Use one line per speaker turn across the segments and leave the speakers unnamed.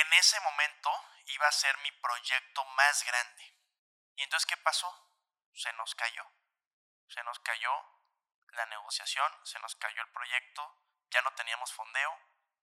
en ese momento iba a ser mi proyecto más grande. ¿Y entonces qué pasó? Se nos cayó. Se nos cayó la negociación, se nos cayó el proyecto, ya no teníamos fondeo.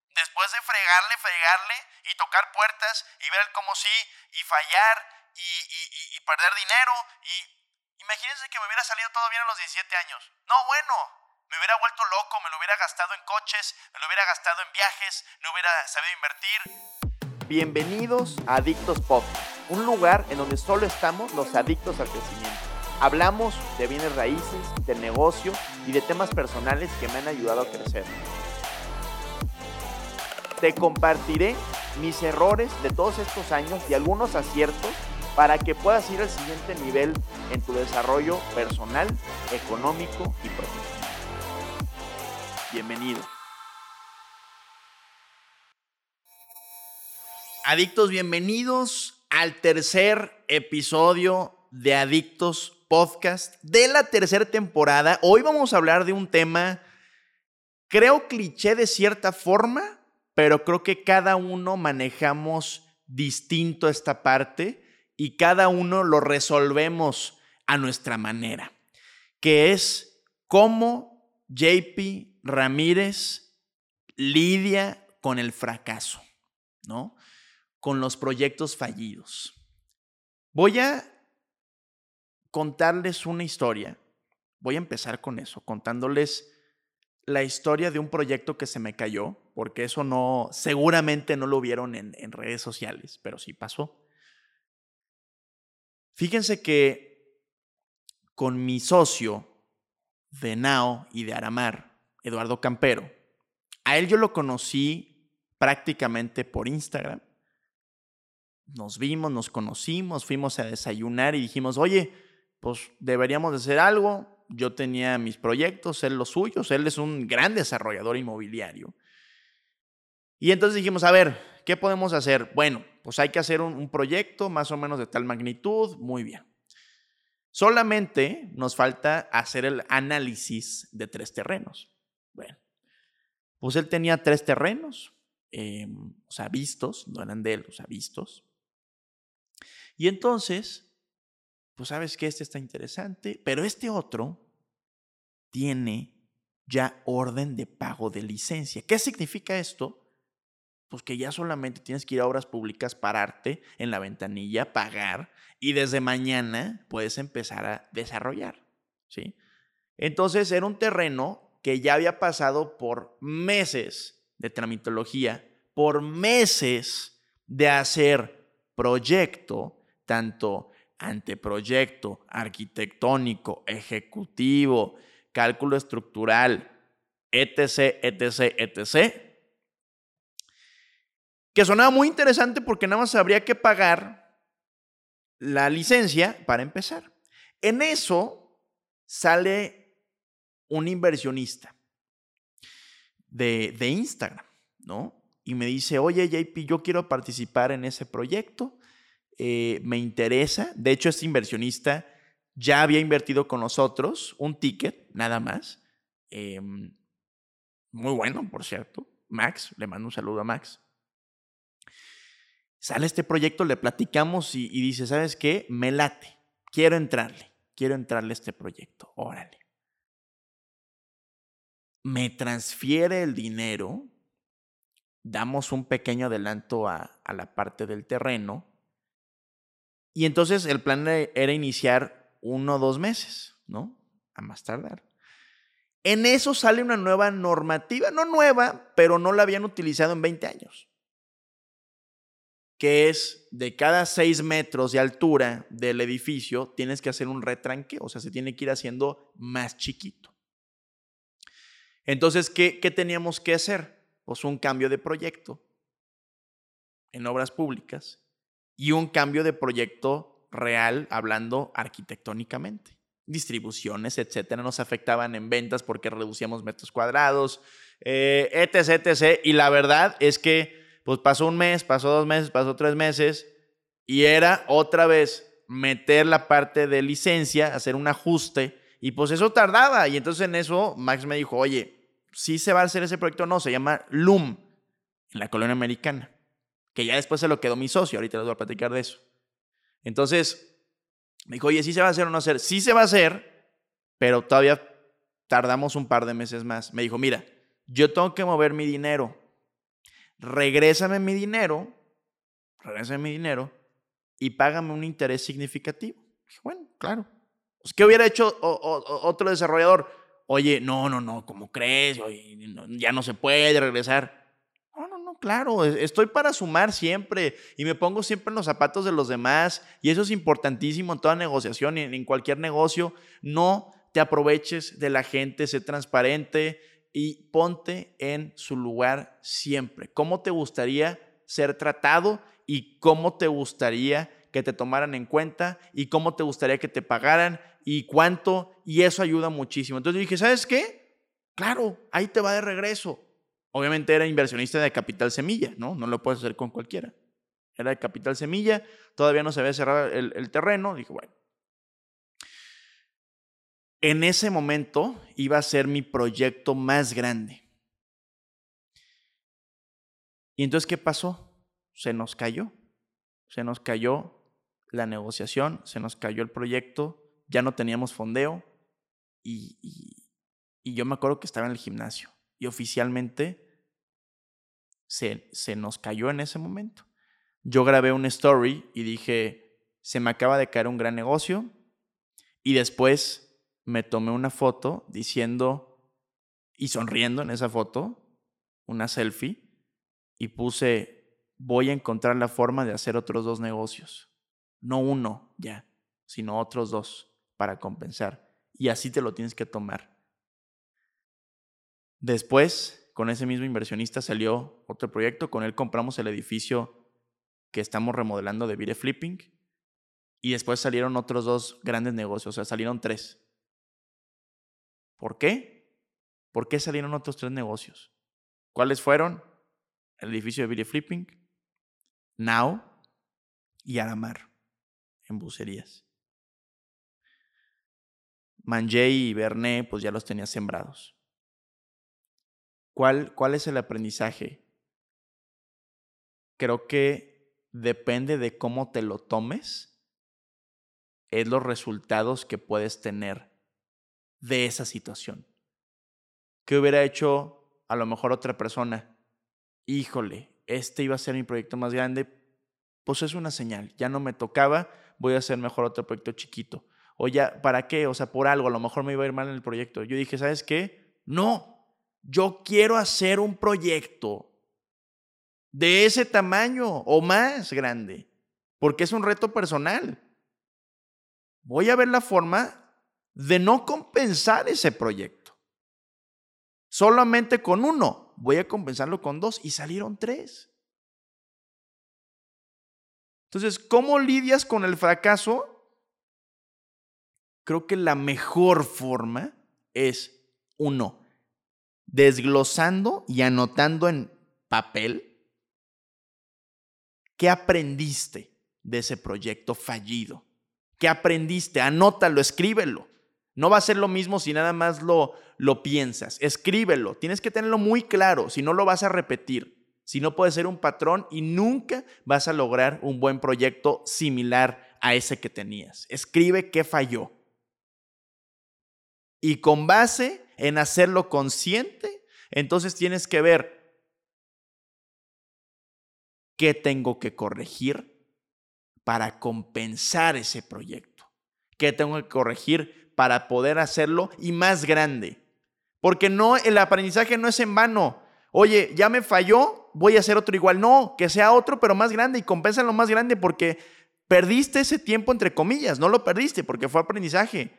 Después de fregarle, fregarle y tocar puertas y ver cómo sí y fallar y, y perder dinero y imagínense que me hubiera salido todo bien a los 17 años. No, bueno, me hubiera vuelto loco, me lo hubiera gastado en coches, me lo hubiera gastado en viajes, no hubiera sabido invertir.
Bienvenidos a Adictos Pop, un lugar en donde solo estamos los adictos al crecimiento. Hablamos de bienes raíces, de negocio y de temas personales que me han ayudado a crecer. Te compartiré mis errores de todos estos años y algunos aciertos para que puedas ir al siguiente nivel en tu desarrollo personal, económico y profesional. Bienvenido. Adictos, bienvenidos al tercer episodio de Adictos Podcast de la tercera temporada. Hoy vamos a hablar de un tema, creo cliché de cierta forma, pero creo que cada uno manejamos distinto esta parte y cada uno lo resolvemos a nuestra manera, que es cómo JP Ramírez lidia con el fracaso, ¿no? con los proyectos fallidos. Voy a contarles una historia. Voy a empezar con eso, contándoles la historia de un proyecto que se me cayó, porque eso no, seguramente no lo vieron en, en redes sociales, pero sí pasó. Fíjense que con mi socio de Nao y de Aramar, Eduardo Campero, a él yo lo conocí prácticamente por Instagram nos vimos, nos conocimos, fuimos a desayunar y dijimos, oye, pues deberíamos de hacer algo. Yo tenía mis proyectos, él los suyos, él es un gran desarrollador inmobiliario. Y entonces dijimos, a ver, ¿qué podemos hacer? Bueno, pues hay que hacer un, un proyecto más o menos de tal magnitud, muy bien. Solamente nos falta hacer el análisis de tres terrenos. Bueno, pues él tenía tres terrenos, em, o vistos, no eran de él, o sea, vistos. Y entonces, pues sabes que este está interesante, pero este otro tiene ya orden de pago de licencia. ¿Qué significa esto? Pues que ya solamente tienes que ir a obras públicas, pararte en la ventanilla, pagar y desde mañana puedes empezar a desarrollar, ¿sí? Entonces era un terreno que ya había pasado por meses de tramitología, por meses de hacer proyecto, tanto anteproyecto, arquitectónico, ejecutivo, cálculo estructural, etc., etc., etc., que sonaba muy interesante porque nada más habría que pagar la licencia para empezar. En eso sale un inversionista de, de Instagram, ¿no? Y me dice, oye JP, yo quiero participar en ese proyecto eh, me interesa. De hecho, este inversionista ya había invertido con nosotros un ticket, nada más. Em, muy bueno, por cierto. Max, le mando un saludo a Max. Sale este proyecto, le platicamos y, y dice, ¿sabes qué? Me late, quiero entrarle, quiero entrarle a este proyecto, órale. Me transfiere el dinero, damos un pequeño adelanto a, la parte del terreno y entonces el plan era iniciar uno o dos meses, ¿no? A más tardar. En eso sale una nueva normativa, no nueva, pero no la habían utilizado en 20 años, que es de cada 6 metros de altura del edificio tienes que hacer un retranque, o sea, se tiene que ir haciendo más chiquito. Entonces, ¿qué, qué teníamos que hacer? Pues un cambio de proyecto en obras públicas y un cambio de proyecto real hablando arquitectónicamente. Distribuciones, etcétera, nos afectaban en ventas porque reducíamos metros cuadrados, eh, etc. Y la verdad es que pues pasó un mes, pasó dos meses, pasó tres meses y era otra vez meter la parte de licencia, hacer un ajuste y pues eso tardaba. Y entonces en eso Max me dijo, oye, si se va a hacer ese proyecto no, se llama LUM en la colonia americana. que ya después se lo quedó mi socio, ahorita les voy a platicar de eso. Entonces, me dijo, oye, ¿sí se va a hacer o no hacer? Sí se va a hacer, pero todavía tardamos un par de meses más. Me dijo, mira, yo tengo que mover mi dinero. Regrésame mi dinero, regrésame mi dinero y págame un interés significativo. Bueno, claro. Pues, ¿Qué hubiera hecho otro desarrollador? Oye, no, no, no, ¿cómo crees? ya no se puede regresar. No, no, no, claro, estoy para sumar siempre y me pongo siempre en los zapatos de los demás y eso es importantísimo en toda negociación y en cualquier negocio. No te aproveches de la gente, sé transparente y ponte en su lugar siempre. ¿Cómo te gustaría ser tratado y cómo te gustaría que te tomaran en cuenta y cómo te gustaría que te pagaran y cuánto? Y eso ayuda muchísimo. Entonces dije, ¿sabes qué? Claro, ahí te va de regreso. Obviamente era inversionista de Capital Semilla, ¿no? No lo puedes hacer con cualquiera. Era de Capital Semilla, todavía no se había cerrado el, el terreno. Dije, bueno, en ese momento iba a ser mi proyecto más grande. Y entonces, ¿qué pasó? Se nos cayó. Se nos cayó la negociación, se nos cayó el proyecto, ya no teníamos fondeo y, y, yo me acuerdo que estaba en el gimnasio y oficialmente se, se nos cayó en ese momento. Yo grabé una story y dije, se me acaba de caer un gran negocio y después me tomé una foto diciendo y sonriendo en esa foto, una selfie, y puse, voy a encontrar la forma de hacer otros dos negocios. No uno ya, sino otros dos para compensar. Y así te lo tienes que tomar. Después, con ese mismo inversionista salió otro proyecto. Con él compramos el edificio que estamos remodelando de Vire Flipping. Y después salieron otros dos grandes negocios, o sea, salieron tres. ¿Por qué? ¿Por qué salieron otros tres negocios? ¿Cuáles fueron? El edificio de Billy Flipping, Now y Aramar, en bucerías. Manjay y Berné, pues ya los tenía sembrados. ¿Cuál, ¿Cuál es el aprendizaje? Creo que depende de cómo te lo tomes, es los resultados que puedes tener de esa situación. ¿Qué hubiera hecho a lo mejor otra persona? Híjole, este iba a ser mi proyecto más grande. Pues es una señal, ya no me tocaba, voy a hacer mejor otro proyecto chiquito. O ya, ¿para qué? O sea, por algo, a lo mejor me iba a ir mal en el proyecto. Yo dije, ¿sabes qué? No, yo quiero hacer un proyecto de ese tamaño o más grande, porque es un reto personal. Voy a ver la forma de no compensar ese proyecto. Solamente con uno, voy a compensarlo con dos y salieron tres. Entonces, ¿cómo lidias con el fracaso? Creo que la mejor forma es, uno, desglosando y anotando en papel qué aprendiste de ese proyecto fallido. ¿Qué aprendiste? Anótalo, escríbelo. No va a ser lo mismo si nada más lo, lo piensas. Escríbelo. Tienes que tenerlo muy claro. Si no, lo vas a repetir. Si no, puede ser un patrón y nunca vas a lograr un buen proyecto similar a ese que tenías. Escribe qué falló. Y con base en hacerlo consciente, entonces tienes que ver qué tengo que corregir para compensar ese proyecto. ¿Qué tengo que corregir para poder hacerlo y más grande. Porque no, el aprendizaje no es en vano. Oye, ya me falló, voy a hacer otro igual. No, que sea otro, pero más grande y compensa lo más grande porque perdiste ese tiempo entre comillas. No lo perdiste porque fue aprendizaje.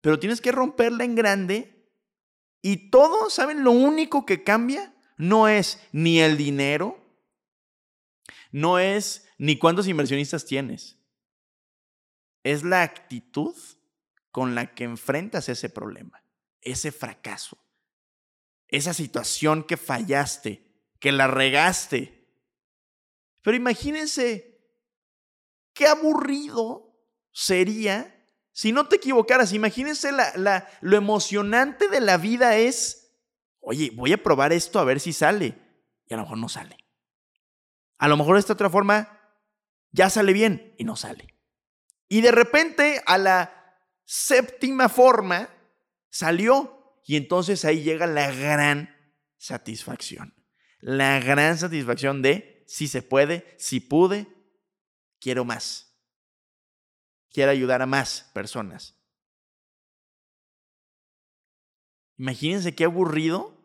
Pero tienes que romperla en grande y todo, ¿saben? Lo único que cambia no es ni el dinero, no es ni cuántos inversionistas tienes es la actitud con la que enfrentas ese problema, ese fracaso, esa situación que fallaste, que la regaste. Pero imagínense qué aburrido sería si no te equivocaras. Imagínense la, lo emocionante de la vida es, oye, voy a probar esto a ver si sale. Y a lo mejor no sale. A lo mejor esta otra forma ya sale bien y no sale. Y de repente a la séptima forma salió y entonces ahí llega la gran satisfacción. La gran satisfacción de si se puede, si pude, quiero más. Quiero ayudar a más personas. Imagínense qué aburrido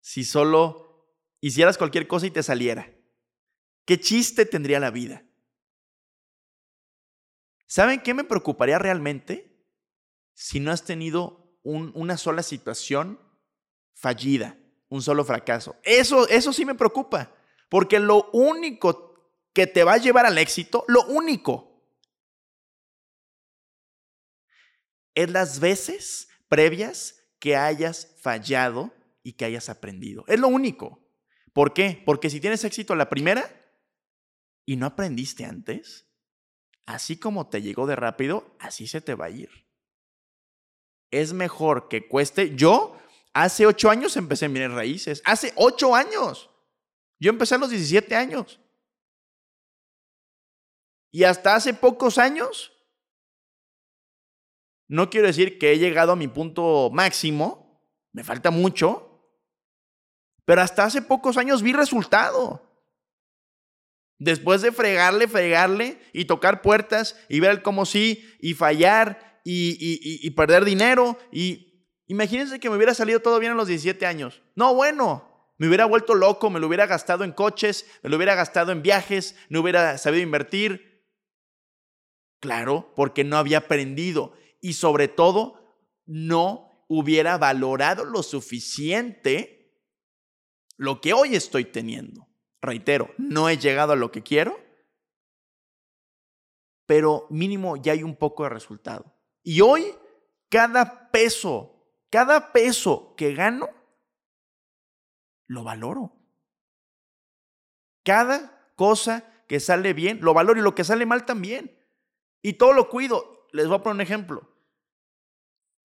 si solo hicieras cualquier cosa y te saliera. ¿Qué chiste tendría la vida? ¿Saben qué me preocuparía realmente? Si no has tenido una sola situación fallida, un solo fracaso. Eso, eso sí me preocupa, porque lo único que te va a llevar al éxito, lo único, es las veces previas que hayas fallado y que hayas aprendido. Es lo único. ¿Por qué? Porque si tienes éxito la primera y no aprendiste antes, así como te llegó de rápido, así se te va a ir. Es mejor que cueste. Yo hace ocho años empecé en bienes raíces. Hace ocho años. Yo empecé a los 17 años. Y hasta hace pocos años no quiero decir que he llegado a mi punto máximo, me falta mucho, pero hasta hace pocos años vi resultado. Después de fregarle, fregarle y tocar puertas y ver cómo sí y fallar y perder dinero y imagínense que me hubiera salido todo bien a los 17 años. No, bueno, me hubiera vuelto loco, me lo hubiera gastado en coches, me lo hubiera gastado en viajes, no hubiera sabido invertir. Claro, porque no había aprendido y sobre todo no hubiera valorado lo suficiente lo que hoy estoy teniendo. Reitero, no he llegado a lo que quiero, pero mínimo ya hay un poco de resultado. Y hoy, cada peso, cada peso que gano, lo valoro. Cada cosa que sale bien, lo valoro y lo que sale mal también. Y todo lo cuido. Les voy a poner un ejemplo.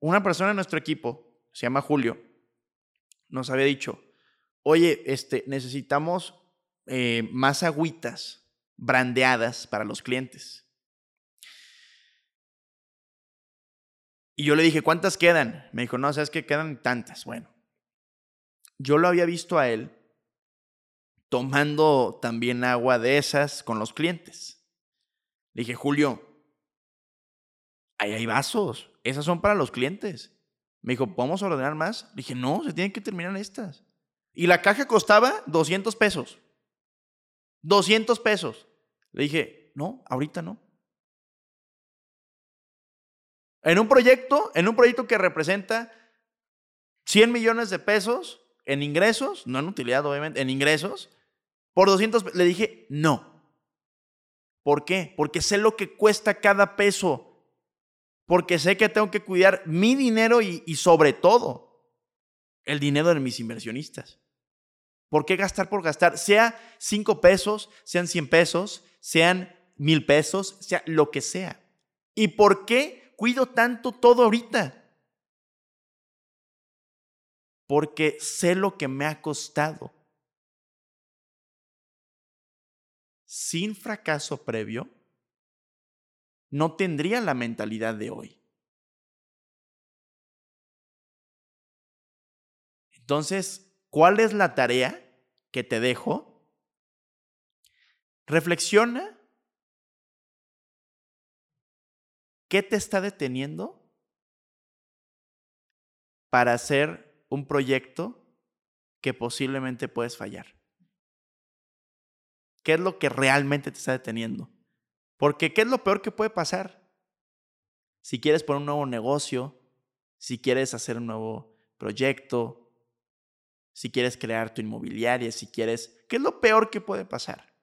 Una persona en nuestro equipo, se llama Julio, nos había dicho, oye, este, necesitamos eh, más agüitas brandeadas para los clientes. Y yo le dije, ¿cuántas quedan? Me dijo, no, sabes que quedan tantas. Bueno, yo lo había visto a él tomando también agua de esas con los clientes. Le dije, Julio, ahí hay vasos. Esas son para los clientes. Me dijo, ¿podemos ordenar más? Le dije, no, se tienen que terminar estas. Y la caja costaba 200 pesos. 200 pesos. Le dije, no, ahorita no. En un proyecto, en un proyecto que representa 100 millones de pesos en ingresos, no en utilidad obviamente, en ingresos, por 200, le dije, no. ¿Por qué? Porque sé lo que cuesta cada peso porque sé que tengo que cuidar mi dinero y, sobre todo el dinero de mis inversionistas. ¿Por qué gastar por gastar? Sea 5 pesos, sean 100 pesos, sean mil pesos, sea lo que sea. ¿Y por qué cuido tanto todo ahorita? Porque sé lo que me ha costado. Sin fracaso previo, no tendría la mentalidad de hoy. Entonces, ¿cuál es la tarea que te dejo? Reflexiona. ¿Qué te está deteniendo para hacer un proyecto que posiblemente puedes fallar? ¿Qué es lo que realmente te está deteniendo? Porque ¿qué es lo peor que puede pasar? Si quieres poner un nuevo negocio, si quieres hacer un nuevo proyecto, si quieres crear tu inmobiliaria, si quieres, ¿qué es lo peor que puede pasar?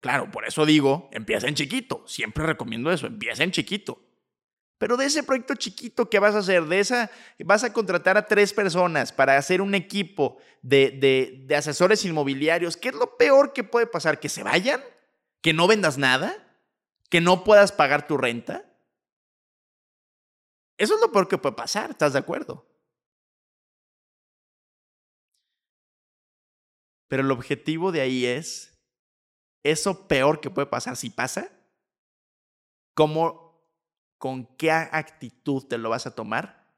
Claro, por eso digo, empieza en chiquito. Siempre recomiendo eso, empieza en chiquito. Pero de ese proyecto chiquito que vas a hacer, de esa, vas a contratar a tres personas para hacer un equipo de, de, de asesores inmobiliarios, ¿qué es lo peor que puede pasar? ¿Que se vayan? ¿Que no vendas nada? ¿Que no puedas pagar tu renta? Eso es lo peor que puede pasar, ¿estás de acuerdo? Pero el objetivo de ahí es, eso peor que puede pasar si pasa, cómo, con qué actitud te lo vas a tomar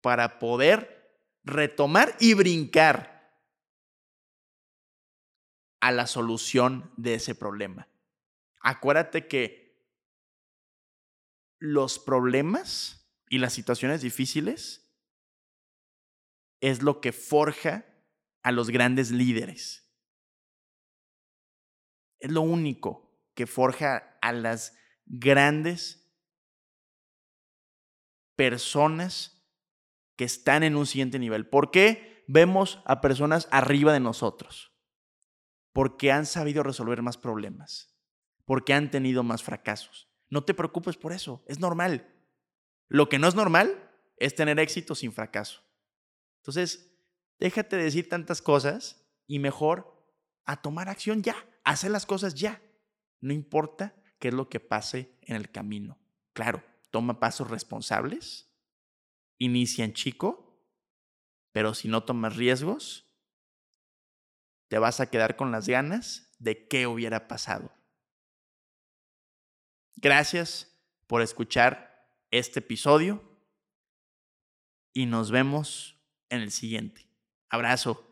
para poder retomar y brincar a la solución de ese problema. Acuérdate que los problemas y las situaciones difíciles es lo que forja a los grandes líderes. Es lo único que forja a las grandes personas que están en un siguiente nivel. ¿Por qué vemos a personas arriba de nosotros? Porque han sabido resolver más problemas, porque han tenido más fracasos. No te preocupes por eso, es normal. Lo que no es normal es tener éxito sin fracaso. Entonces, déjate decir tantas cosas y mejor a tomar acción ya, hacer las cosas ya. No importa qué es lo que pase en el camino. Claro, toma pasos responsables, inicia en chico, pero si no tomas riesgos, te vas a quedar con las ganas de qué hubiera pasado. Gracias por escuchar este episodio y nos vemos en el siguiente. Abrazo.